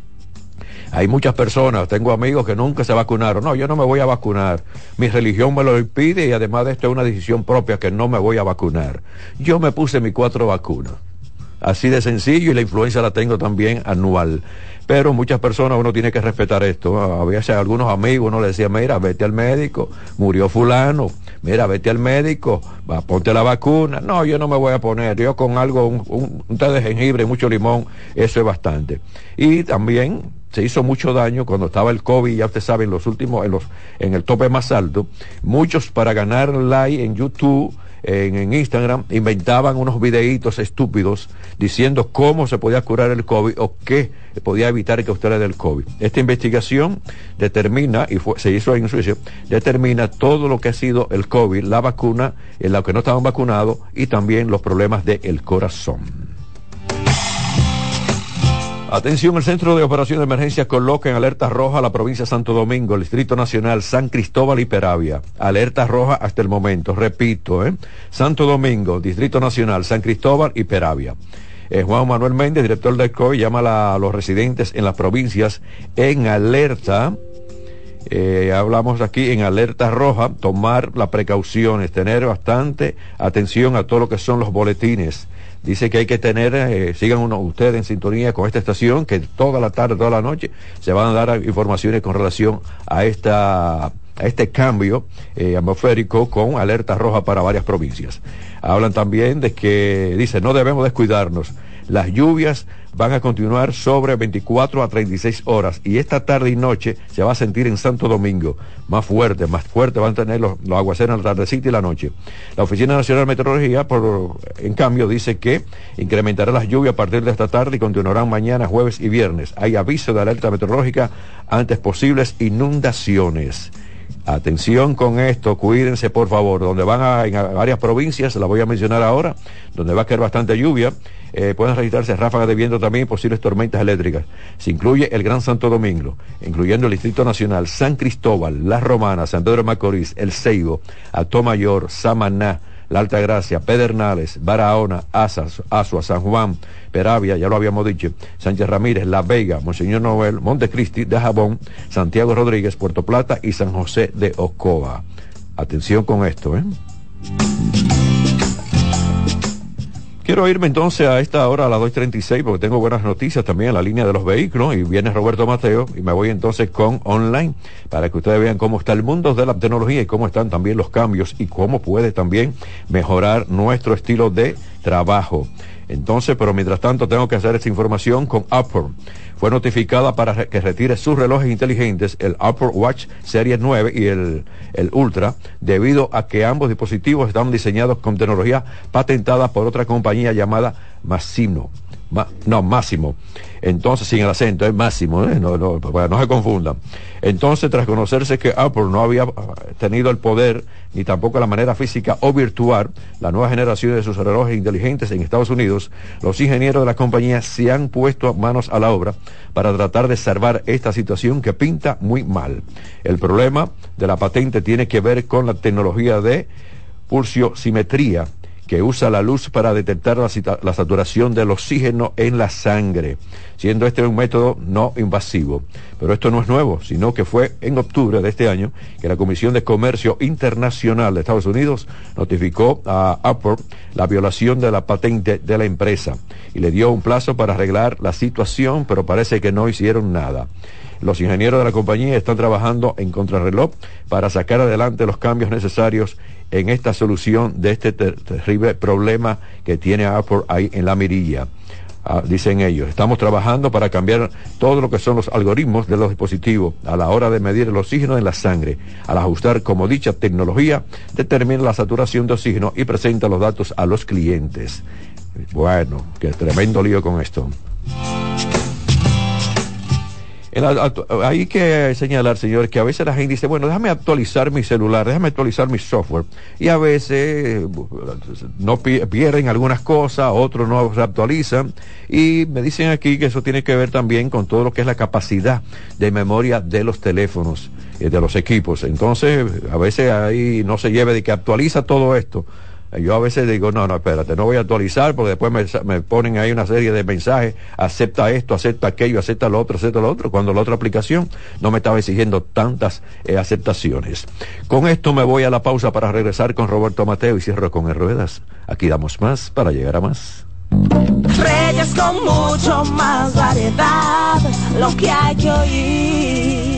Hay muchas personas, tengo amigos que nunca se vacunaron. No, yo no me voy a vacunar. Mi religión me lo impide y además de esto es una decisión propia que no me voy a vacunar. Yo me puse mis cuatro vacunas. Así de sencillo y la influencia la tengo también anual. Pero muchas personas uno tiene que respetar esto. A algunos amigos uno le decía, mira, vete al médico, murió fulano, mira, vete al médico, va, ponte la vacuna. No, yo no me voy a poner, yo con algo, un, un- un té de jengibre mucho limón, eso es bastante. Y también se hizo mucho daño cuando estaba el COVID, ya usted sabe, en los últimos, en, los, en el tope más alto, muchos para ganar like en YouTube en, Instagram inventaban unos videitos estúpidos diciendo cómo se podía curar el COVID o qué podía evitar que usted le dé el COVID. Esta investigación determina, y fue, se hizo en Suiza, determina todo lo que ha sido el COVID, la vacuna, en la que no estaban vacunados y también los problemas del corazón. Atención, el Centro de Operación de Emergencia coloca en alerta roja la provincia de Santo Domingo, el Distrito Nacional, San Cristóbal y Peravia. Alerta roja hasta el momento, repito, ¿eh? Santo Domingo, Distrito Nacional, San Cristóbal y Peravia. Eh, Juan Manuel Méndez, director del COI, llama a los residentes en las provincias en alerta. Eh, hablamos aquí en alerta roja, tomar las precauciones, tener bastante atención a todo lo que son los boletines Dice que hay que tener, eh, sigan ustedes en sintonía con esta estación, que toda la tarde, toda la noche, se van a dar informaciones con relación a esta este cambio eh, atmosférico con alerta roja para varias provincias. Hablan también de que, dice, no debemos descuidarnos. Las lluvias van a continuar sobre 24 a 36 horas y esta tarde y noche se va a sentir en Santo Domingo más fuerte, más fuerte van a tener los, aguaceros en la tardecita y la noche. La Oficina Nacional de Meteorología, por, en cambio, dice que incrementará las lluvias a partir de esta tarde y continuarán mañana, jueves y viernes. Hay aviso de alerta meteorológica antes posibles inundaciones. Atención con esto, cuídense por favor. Donde van a, en varias provincias, la voy a mencionar ahora, donde va a caer bastante lluvia, eh, pueden registrarse ráfagas de viento también y posibles tormentas eléctricas. Se incluye el Gran Santo Domingo, incluyendo el Distrito Nacional, San Cristóbal, Las Romanas, San Pedro de Macorís, El Ceibo, Atomayor, Samaná, La Alta Gracia, Pedernales, Barahona, Asas, Asua, San Juan, Peravia, ya lo habíamos dicho, Sánchez Ramírez, La Vega, Monseñor Noel, Montecristi, de Jabón, Santiago Rodríguez, Puerto Plata y San José de Ocoa. Atención con esto, ¿eh? Quiero irme entonces a esta hora a las 2.36 porque tengo buenas noticias también en la línea de los vehículos y viene Roberto Mateo y me voy entonces con online para que ustedes vean cómo está el mundo de la tecnología y cómo están también los cambios y cómo puede también mejorar nuestro estilo de trabajo. Entonces, pero mientras tanto tengo que hacer esta información con Apple. Fue notificada para que retire sus relojes inteligentes, el Apple Watch Series 9 y el, el Ultra, debido a que ambos dispositivos están diseñados con tecnología patentada por otra compañía llamada Massimo no, máximo. Entonces, sin el acento, es máximo, ¿eh? no, se confundan. Entonces, tras conocerse que Apple no había ah, tenido el poder ni tampoco la manera física o virtual, la nueva generación de sus relojes inteligentes en Estados Unidos, los ingenieros de la compañía se han puesto manos a la obra para tratar de salvar esta situación que pinta muy mal. El problema de la patente tiene que ver con la tecnología de pulsiosimetría que usa la luz para detectar la, saturación del oxígeno en la sangre, siendo este un método no invasivo. Pero esto no es nuevo, sino que fue en octubre de este año que la Comisión de Comercio Internacional de Estados Unidos notificó a Apple la violación de la patente de la empresa y le dio un plazo para arreglar la situación, pero parece que no hicieron nada. Los ingenieros de la compañía están trabajando en contrarreloj para sacar adelante los cambios necesarios en esta solución de este terrible problema que tiene Apple ahí en la mirilla. Ah, dicen ellos, estamos trabajando para cambiar todo lo que son los algoritmos de los dispositivos a la hora de medir el oxígeno en la sangre. Al ajustar como dicha tecnología, determina la saturación de oxígeno y presenta los datos a los clientes. Bueno, qué tremendo lío con esto. Hay que señalar, señores, que a veces la gente dice, bueno, déjame actualizar mi celular, déjame actualizar mi software. Y a veces no pierden algunas cosas, otros no se actualizan. Y me dicen aquí que eso tiene que ver también con todo lo que es la capacidad de memoria de los teléfonos, eh, de los equipos. Entonces, a veces ahí no se lleve de que actualiza todo esto yo a veces digo, no, no, espérate, no voy a actualizar porque después me, ponen ahí una serie de mensajes, acepta esto, acepta aquello, acepta lo otro, acepta lo otro, cuando la otra aplicación no me estaba exigiendo tantas eh, aceptaciones. Con esto me voy a la pausa para regresar con Roberto Mateo y cierro con ruedas. Aquí damos más para llegar a más. Reyes con mucho más variedad, lo que hay que oír.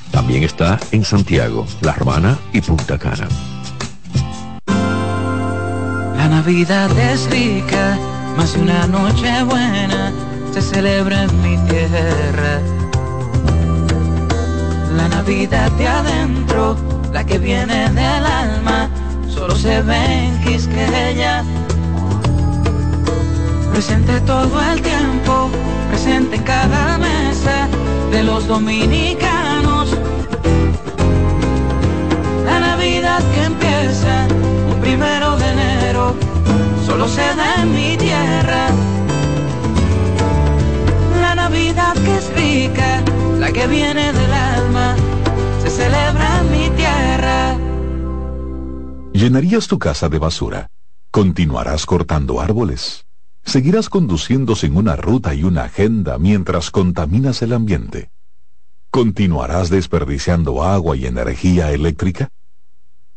También está en Santiago, La Romana y Punta Cana. La Navidad es rica, más una noche buena se celebra en mi tierra. La Navidad de adentro, la que viene del alma, solo se ve en Quisqueya. Presente todo el tiempo, presente en cada mesa de los dominicanos. Que empieza un primero de enero, solo se da en mi tierra. La Navidad que es rica, la que viene del alma, se celebra en mi tierra. ¿Llenarías tu casa de basura? ¿Continuarás cortando árboles? ¿Seguirás conduciendo sin una ruta y una agenda mientras contaminas el ambiente? ¿Continuarás desperdiciando agua y energía eléctrica?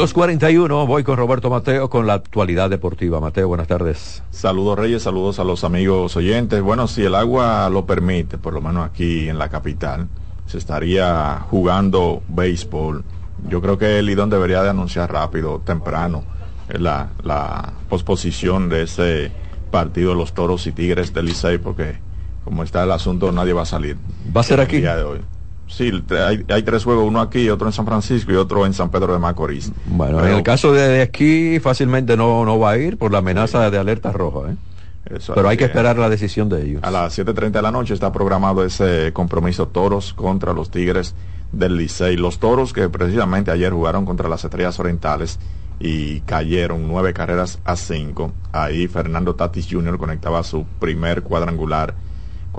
241, voy con Roberto Mateo con la actualidad deportiva. Mateo, buenas tardes. Saludos Reyes, saludos a los amigos oyentes. Bueno, si el agua lo permite, por lo menos aquí en la capital, se estaría jugando béisbol. Yo creo que el Lidón debería de anunciar rápido, temprano, la, la posposición de ese partido de los Toros y Tigres del Licey, porque como está el asunto, nadie va a salir. ¿Va a ser aquí? El día de hoy. Sí, hay, hay, tres juegos, uno aquí, otro en San Francisco y otro en San Pedro de Macorís. Bueno, Pero, en el caso de, aquí fácilmente no, no va a ir por la amenaza sí. de alerta roja. ¿eh? Eso, Pero hay que esperar la decisión de ellos. A las 7.30 de la noche está programado ese compromiso Toros contra los Tigres del Licey. Los Toros que precisamente ayer jugaron contra las Estrellas Orientales y cayeron nueve carreras a cinco. Ahí Fernando Tatis Jr. conectaba su primer cuadrangular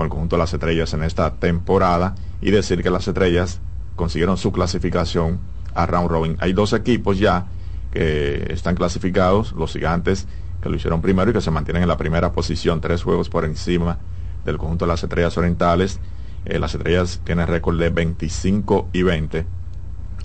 con el conjunto de las estrellas en esta temporada y decir que las estrellas consiguieron su clasificación a round robin. Hay dos equipos ya que están clasificados, los gigantes que lo hicieron primero y que se mantienen en la primera posición, tres juegos por encima del conjunto de las estrellas orientales. Eh, las estrellas tienen récord de 25 y 20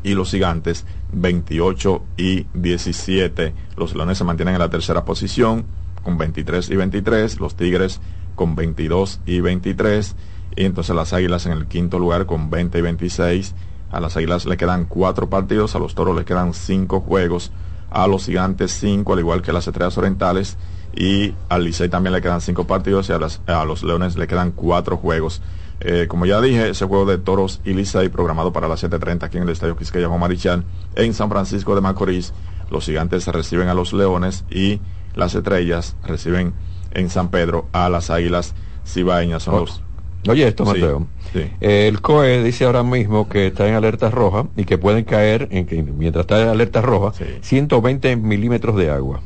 y los gigantes 28 y 17. Los leones se mantienen en la tercera posición con 23 y 23. Los tigres con 22 y 23 y entonces las águilas en el quinto lugar con 20 y 26 a las águilas le quedan cuatro partidos a los toros le quedan cinco juegos a los gigantes cinco al igual que las estrellas orientales y al Licey también le quedan cinco partidos y a, a los leones le quedan cuatro juegos. Eh, como ya dije ese juego de toros y Licey programado para las 7.30 aquí en el estadio Quisqueya Juan Marichal en San Francisco de Macorís los gigantes reciben a los leones y las estrellas reciben en San Pedro a las águilas cibaeñas. Son oh. los... Oye esto, Mateo. Sí, sí. El COE dice ahora mismo que está en alerta roja y que pueden caer, en que, mientras está en alerta roja, Sí. 120 milímetros de agua.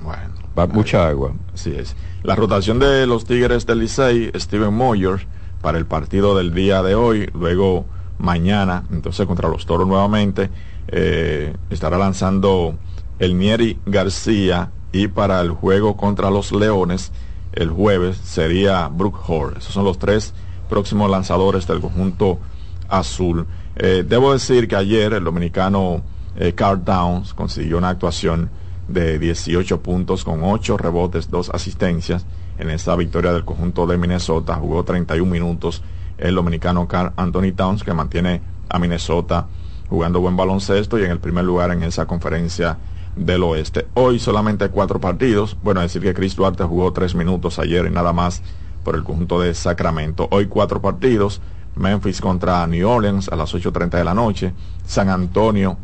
Bueno, Va mucha agua. así es. La rotación de los Tigres del Licey, Steven Moyer, para el partido del día de hoy, luego mañana, entonces contra los Toros nuevamente, eh, estará lanzando el Nieri García y para el juego contra los Leones el jueves sería Brook Hall. Esos son los tres próximos lanzadores del conjunto azul. Eh, debo decir que ayer el dominicano eh, Carl Downs consiguió una actuación de 18 puntos con 8 rebotes, 2 asistencias en esta victoria del conjunto de Minnesota. Jugó 31 minutos el dominicano Carl Anthony Towns que mantiene a Minnesota jugando buen baloncesto y en el primer lugar en esa conferencia del Oeste. Hoy solamente cuatro partidos. Bueno, decir que Chris Duarte jugó tres minutos ayer y nada más por el conjunto de Sacramento. Hoy cuatro partidos. Memphis contra New Orleans a las 8.30 de la noche. San Antonio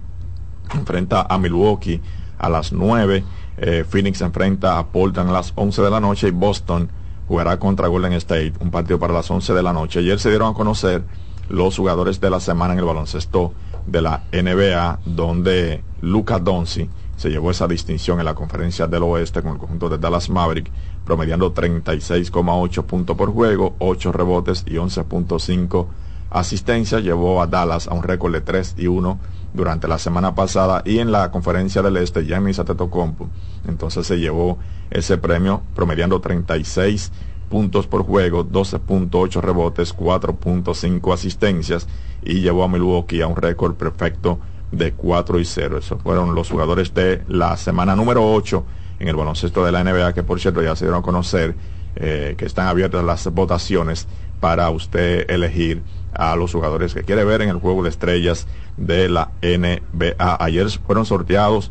enfrenta a Milwaukee a las 9. Eh, Phoenix enfrenta a Portland a las 11 de la noche y Boston jugará contra Golden State, un partido para las 11 de la noche. Ayer se dieron a conocer los jugadores de la semana en el baloncesto de la NBA, donde Luca Donzi se llevó esa distinción en la conferencia del oeste con el conjunto de Dallas Maverick, promediando 36,8 puntos por juego, 8 rebotes y 11.5 asistencias. Llevó a Dallas a un récord de 3 y 1 durante la semana pasada y en la conferencia del este, Giannis Antetokounmpo, entonces se llevó ese premio promediando 36 puntos por juego, 12.8 rebotes, 4.5 asistencias y llevó a Milwaukee a un récord perfecto de 4 y 0. Esos fueron los jugadores de la semana número 8 en el baloncesto de la NBA, que por cierto ya se dieron a conocer eh, que están abiertas las votaciones para usted elegir a los jugadores que quiere ver en el juego de estrellas de la NBA. Ayer fueron sorteados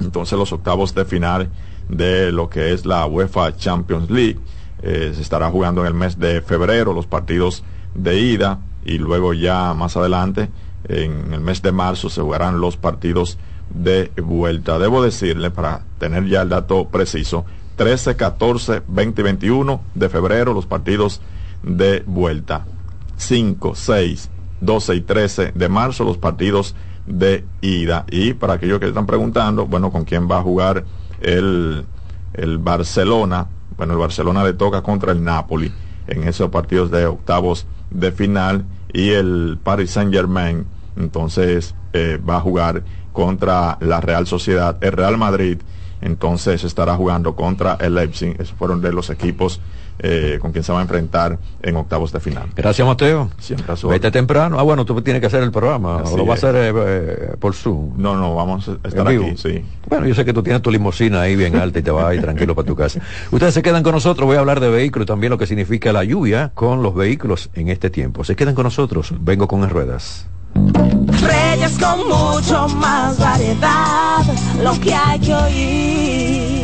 entonces los octavos de final de lo que es la UEFA Champions League. Eh, se estará jugando en el mes de febrero los partidos de ida y luego ya más adelante en el mes de marzo se jugarán los partidos de vuelta. Debo decirle, para tener ya el dato preciso, 13, 14, 20 y 21 de febrero los partidos de vuelta. 5, 6, 12 y 13 de marzo los partidos de ida. Y para aquellos que están preguntando, bueno, ¿con quién va a jugar el, el Barcelona? Bueno, el Barcelona le toca contra el Napoli en esos partidos de octavos de final y el Paris Saint Germain entonces eh, va a jugar contra la Real Sociedad, el Real Madrid entonces estará jugando contra el Leipzig, esos fueron de los equipos eh, con quien se va a enfrentar en octavos de final. Gracias, Mateo. Siempre a su Vete temprano. Ah, bueno, tú tienes que hacer el programa. Así o lo vas a hacer eh, por Zoom. No, no, vamos a estar aquí, sí. Bueno, yo sé que tú tienes tu limusina ahí bien alta y te vas ahí tranquilo para tu casa. Ustedes se quedan con nosotros, voy a hablar de vehículos y también lo que significa la lluvia con los vehículos en este tiempo. Se quedan con nosotros, vengo con las ruedas. Reyes con mucho más variedad, lo que hay que oír.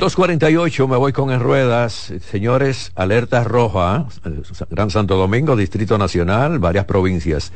248, me voy con en ruedas. Señores, alerta roja, Gran Santo Domingo, Distrito Nacional, varias provincias.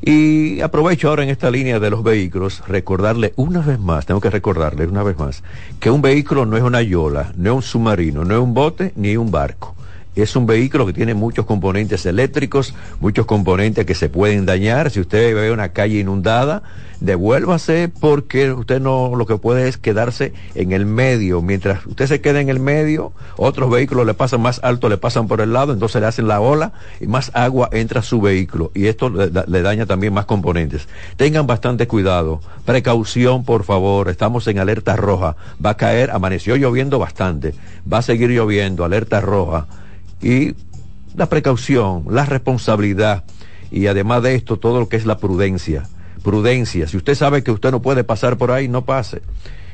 Y aprovecho ahora en esta línea de los vehículos, recordarle una vez más, tengo que recordarle una vez más, que un vehículo no es una yola, no es un submarino, no es un bote ni un barco. Es un vehículo que tiene muchos componentes eléctricos, muchos componentes que se pueden dañar. Si usted ve una calle inundada, devuélvase porque usted no lo que puede es quedarse en el medio. Mientras usted se queda en el medio, otros vehículos le pasan más alto, le pasan por el lado, entonces le hacen la ola y más agua entra a su vehículo y esto le, le daña también más componentes. Tengan bastante cuidado, precaución por favor, estamos en alerta roja, va a caer, amaneció lloviendo bastante, va a seguir lloviendo, alerta roja y la precaución, la responsabilidad y además de esto todo lo que es la prudencia. Prudencia, si usted sabe que usted no puede pasar por ahí, no pase.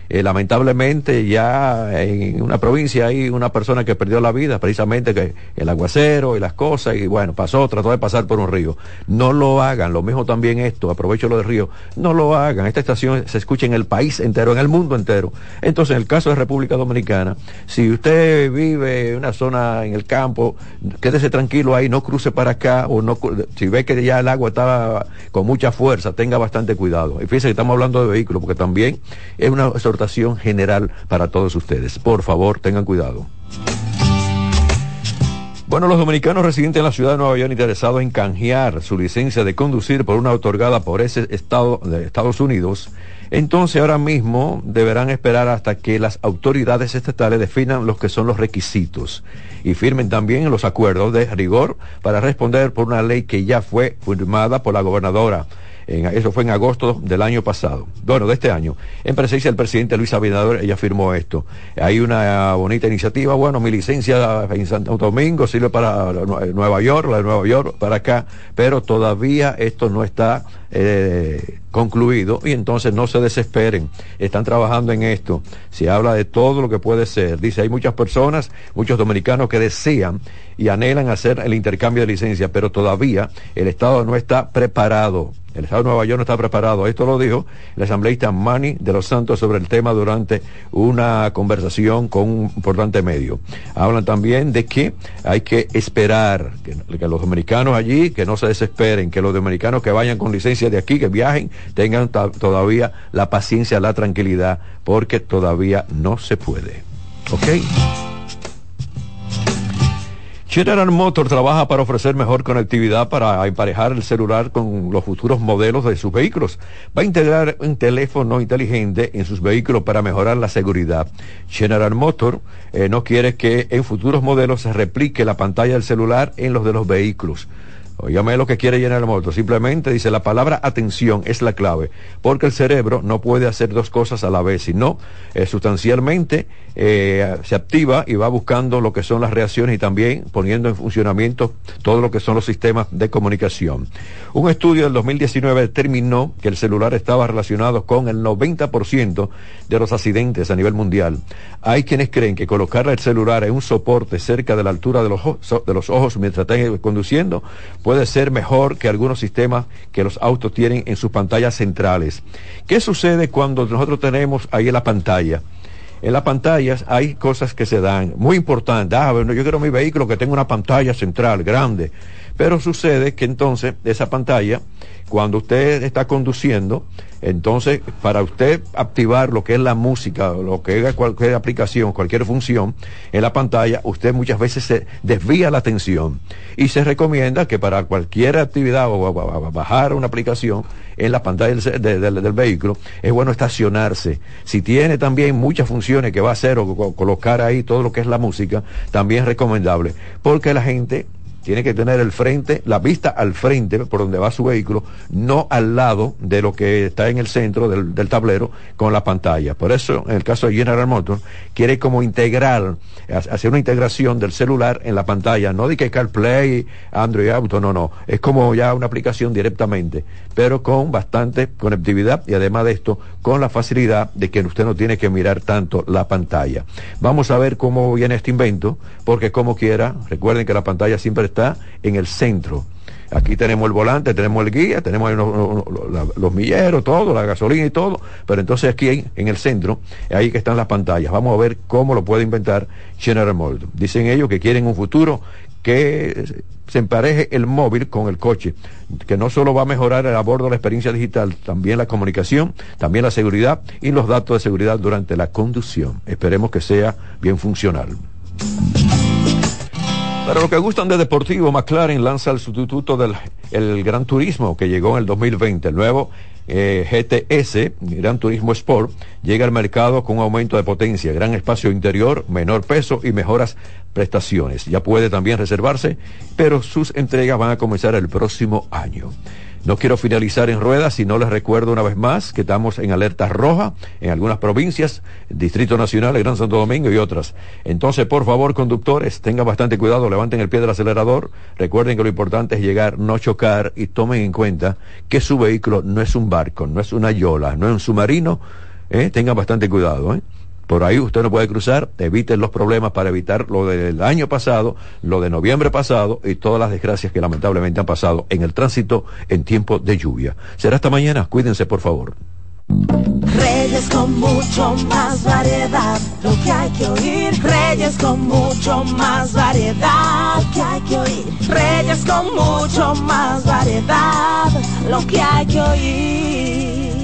Eh, lamentablemente ya en una provincia hay una persona que perdió la vida precisamente que el aguacero y las cosas y bueno pasó trató de pasar por un río. No lo hagan lo mismo también esto aprovecho lo del río no lo hagan. Esta estación se escucha en el país entero en el mundo entero. Entonces en el caso de República Dominicana si usted vive en una zona en el campo quédese tranquilo ahí no cruce para acá o no si ve que ya el agua estaba con mucha fuerza tenga bastante cuidado. Y fíjese que estamos hablando de vehículos porque también es una general para todos ustedes. Por favor, tengan cuidado. Bueno, los dominicanos residentes en la ciudad de Nueva York interesados en canjear su licencia de conducir por una otorgada por ese estado de Estados Unidos, entonces ahora mismo deberán esperar hasta que las autoridades estatales definan los que son los requisitos y firmen también los acuerdos de rigor para responder por una ley que ya fue firmada por la gobernadora eso fue en agosto del año pasado, bueno, de este año, en presencia del presidente Luis Abinader, ella firmó esto. Hay una bonita iniciativa, bueno, mi licencia en Santo Domingo sirve para Nueva York, la de Nueva York, para acá, pero todavía esto no está eh, concluido y entonces no se desesperen, están trabajando en esto, se habla de todo lo que puede ser, dice, hay muchas personas, muchos dominicanos que desean y anhelan hacer el intercambio de licencia, pero todavía el Estado no está preparado el Estado de Nueva York no está preparado. Esto lo dijo el asambleísta Manny de los Santos sobre el tema durante una conversación con un importante medio. Hablan también de que hay que esperar, que, los dominicanos allí, que no se desesperen, que los dominicanos que vayan con licencia de aquí, que viajen, tengan todavía la paciencia, la tranquilidad, porque todavía no se puede. ¿Ok? General Motors trabaja para ofrecer mejor conectividad para emparejar el celular con los futuros modelos de sus vehículos. Va a integrar un teléfono inteligente en sus vehículos para mejorar la seguridad. General Motors eh, no quiere que en futuros modelos se replique la pantalla del celular en los de los vehículos. Óigame lo que quiere General Motors. Simplemente dice la palabra atención es la clave, porque el cerebro no puede hacer dos cosas a la vez, sino eh, sustancialmente eh, se activa y va buscando lo que son las reacciones y también poniendo en funcionamiento todo lo que son los sistemas de comunicación. Un estudio del 2019 determinó que el celular estaba relacionado con el 90% de los accidentes a nivel mundial. Hay quienes creen que colocar el celular en un soporte cerca de la altura de los, de los ojos mientras estén conduciendo puede ser mejor que algunos sistemas que los autos tienen en sus pantallas centrales. ¿Qué sucede cuando nosotros tenemos ahí en la pantalla? en las pantallas hay cosas que se dan muy importantes. Ah, yo quiero mi vehículo que tenga una pantalla central grande. Pero sucede que entonces esa pantalla, cuando usted está conduciendo, entonces para usted activar lo que es la música, lo que es cualquier aplicación, cualquier función en la pantalla, usted muchas veces se desvía la atención. Y se recomienda que para cualquier actividad o bajar una aplicación en la pantalla del, del, vehículo, es bueno estacionarse. Si tiene también muchas funciones que va a hacer o colocar ahí todo lo que es la música, también es recomendable. Porque la gente tiene que tener el frente, la vista al frente por donde va su vehículo, no al lado de lo que está en el centro del, tablero con la pantalla. Por eso, en el caso de General Motors, quiere como integrar, hacer una integración del celular en la pantalla, no de que CarPlay, Android Auto, no, no, es como ya una aplicación directamente, pero con bastante conectividad y además de esto, con la facilidad de que usted no tiene que mirar tanto la pantalla. Vamos a ver cómo viene este invento, porque como quiera, recuerden que la pantalla siempre está en el centro. Aquí tenemos el volante, tenemos el guía, tenemos los, milleros, todo, la gasolina y todo, pero entonces aquí en, el centro, ahí que están las pantallas. Vamos a ver cómo lo puede inventar General Motors. Dicen ellos que quieren un futuro que se empareje el móvil con el coche, que no solo va a mejorar a bordo la experiencia digital, también la comunicación, también la seguridad y los datos de seguridad durante la conducción. Esperemos que sea bien funcional. Para los que gustan de deportivo, McLaren lanza el sustituto del el Gran Turismo que llegó en el 2020. El nuevo eh, GTS, Gran Turismo Sport, llega al mercado con un aumento de potencia, gran espacio interior, menor peso y mejoras prestaciones. Ya puede también reservarse, pero sus entregas van a comenzar el próximo año. No quiero finalizar en ruedas, sino les recuerdo una vez más que estamos en alerta roja en algunas provincias, Distrito Nacional, el Gran Santo Domingo y otras. Entonces, por favor, conductores, tengan bastante cuidado, levanten el pie del acelerador. Recuerden que lo importante es llegar, no chocar y tomen en cuenta que su vehículo no es un barco, no es una yola, no es un submarino. ¿eh? Tengan bastante cuidado. ¿eh? Por ahí usted no puede cruzar, eviten los problemas para evitar lo del año pasado, lo de noviembre pasado y todas las desgracias que lamentablemente han pasado en el tránsito en tiempo de lluvia. Será hasta mañana, cuídense por favor. Reyes con mucho más variedad, lo que hay que oír. Reyes con mucho más variedad, lo que hay que oír. Reyes con mucho más variedad, lo que hay que oír.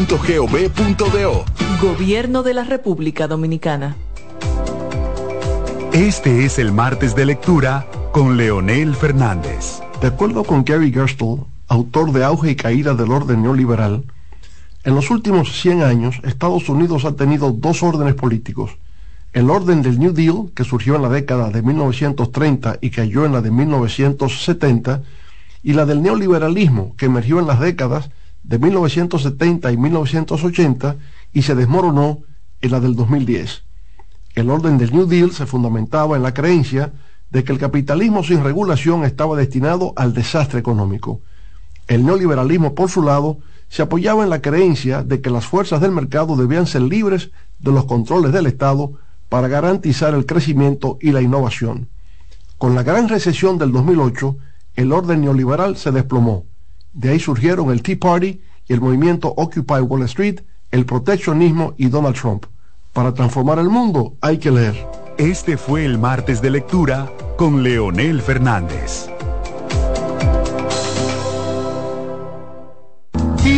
presidencia.gov.do. Gobierno de la República Dominicana. Este es el martes de lectura con Leonel Fernández. De acuerdo con Gary Gerstle, autor de Auge y Caída del Orden Neoliberal, en los últimos 100 años Estados Unidos ha tenido dos órdenes políticos. El orden del New Deal, que surgió en la década de 1930 y cayó en la de 1970, y la del neoliberalismo, que emergió en las décadas de 1970 y 1980 y se desmoronó en la del 2010. El orden del New Deal se fundamentaba en la creencia de que el capitalismo sin regulación estaba destinado al desastre económico. El neoliberalismo, por su lado, se apoyaba en la creencia de que las fuerzas del mercado debían ser libres de los controles del Estado para garantizar el crecimiento y la innovación. Con la gran recesión del 2008, el orden neoliberal se desplomó. De ahí surgieron el Tea Party y el movimiento Occupy Wall Street, el proteccionismo y Donald Trump. Para transformar el mundo hay que leer. Este fue el martes de lectura con Leonel Fernández.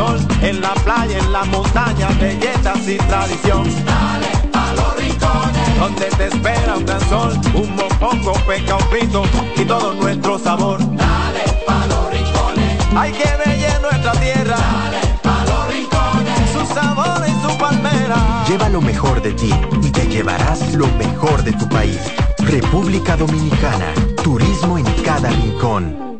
gusto, la montaña, belletas y tradición. Dale pa' los rincones, Donde te espera un gran sol, un mopongo, peca, un pito y todo nuestro sabor. dale pa' los rincones, Hay que bella en nuestra tierra, dale pa' los rincones. su sabor y su palmera. Lleva lo mejor de ti y te llevarás lo mejor de tu país. República Dominicana. Turismo en cada rincón.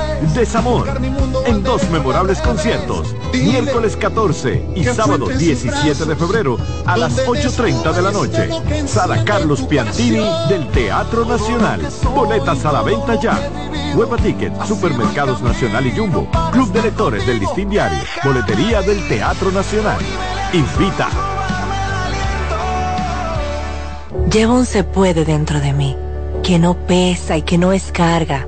desamor, en dos memorables conciertos, miércoles 14 y sábado 17 de febrero a las 8.30 de la noche. Sala Carlos Piantini del Teatro Nacional. Boletas a la venta ya. Hueva Ticket, Supermercados Nacional y Jumbo, Club de Lectores del Listín Diario, Boletería del Teatro Nacional. Invita. Llevo un se puede dentro de mí, que no pesa y que no es carga,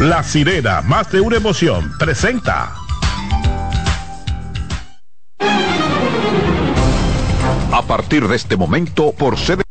La sirena, más de una emoción, presenta. A partir de este momento, por CD.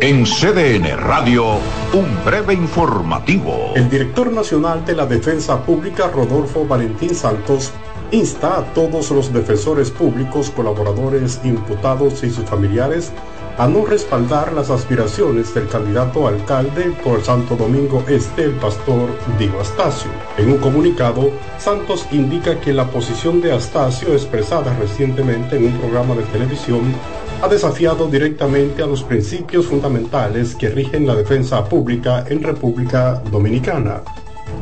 En CDN Radio, un breve informativo. El director nacional de la Defensa Pública, Rodolfo Valentín Santos, insta a todos los defensores públicos, colaboradores, imputados y sus familiares a no respaldar las aspiraciones del candidato alcalde por Santo Domingo Este, el pastor Dio Astacio. En un comunicado, Santos indica que la posición de Astacio, expresada recientemente en un programa de televisión, ha desafiado directamente a los principios fundamentales que rigen la defensa pública en República Dominicana.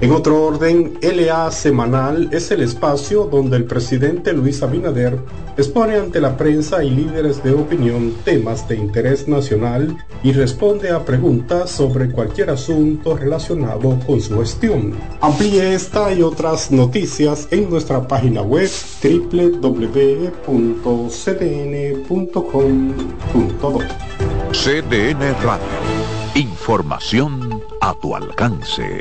En otro orden, LA Semanal es el espacio donde el presidente Luis Abinader expone ante la prensa y líderes de opinión temas de interés nacional y responde a preguntas sobre cualquier asunto relacionado con su gestión. Amplíe esta y otras noticias en nuestra página web www.cdn.com.do. CDN Radio. Información a tu alcance.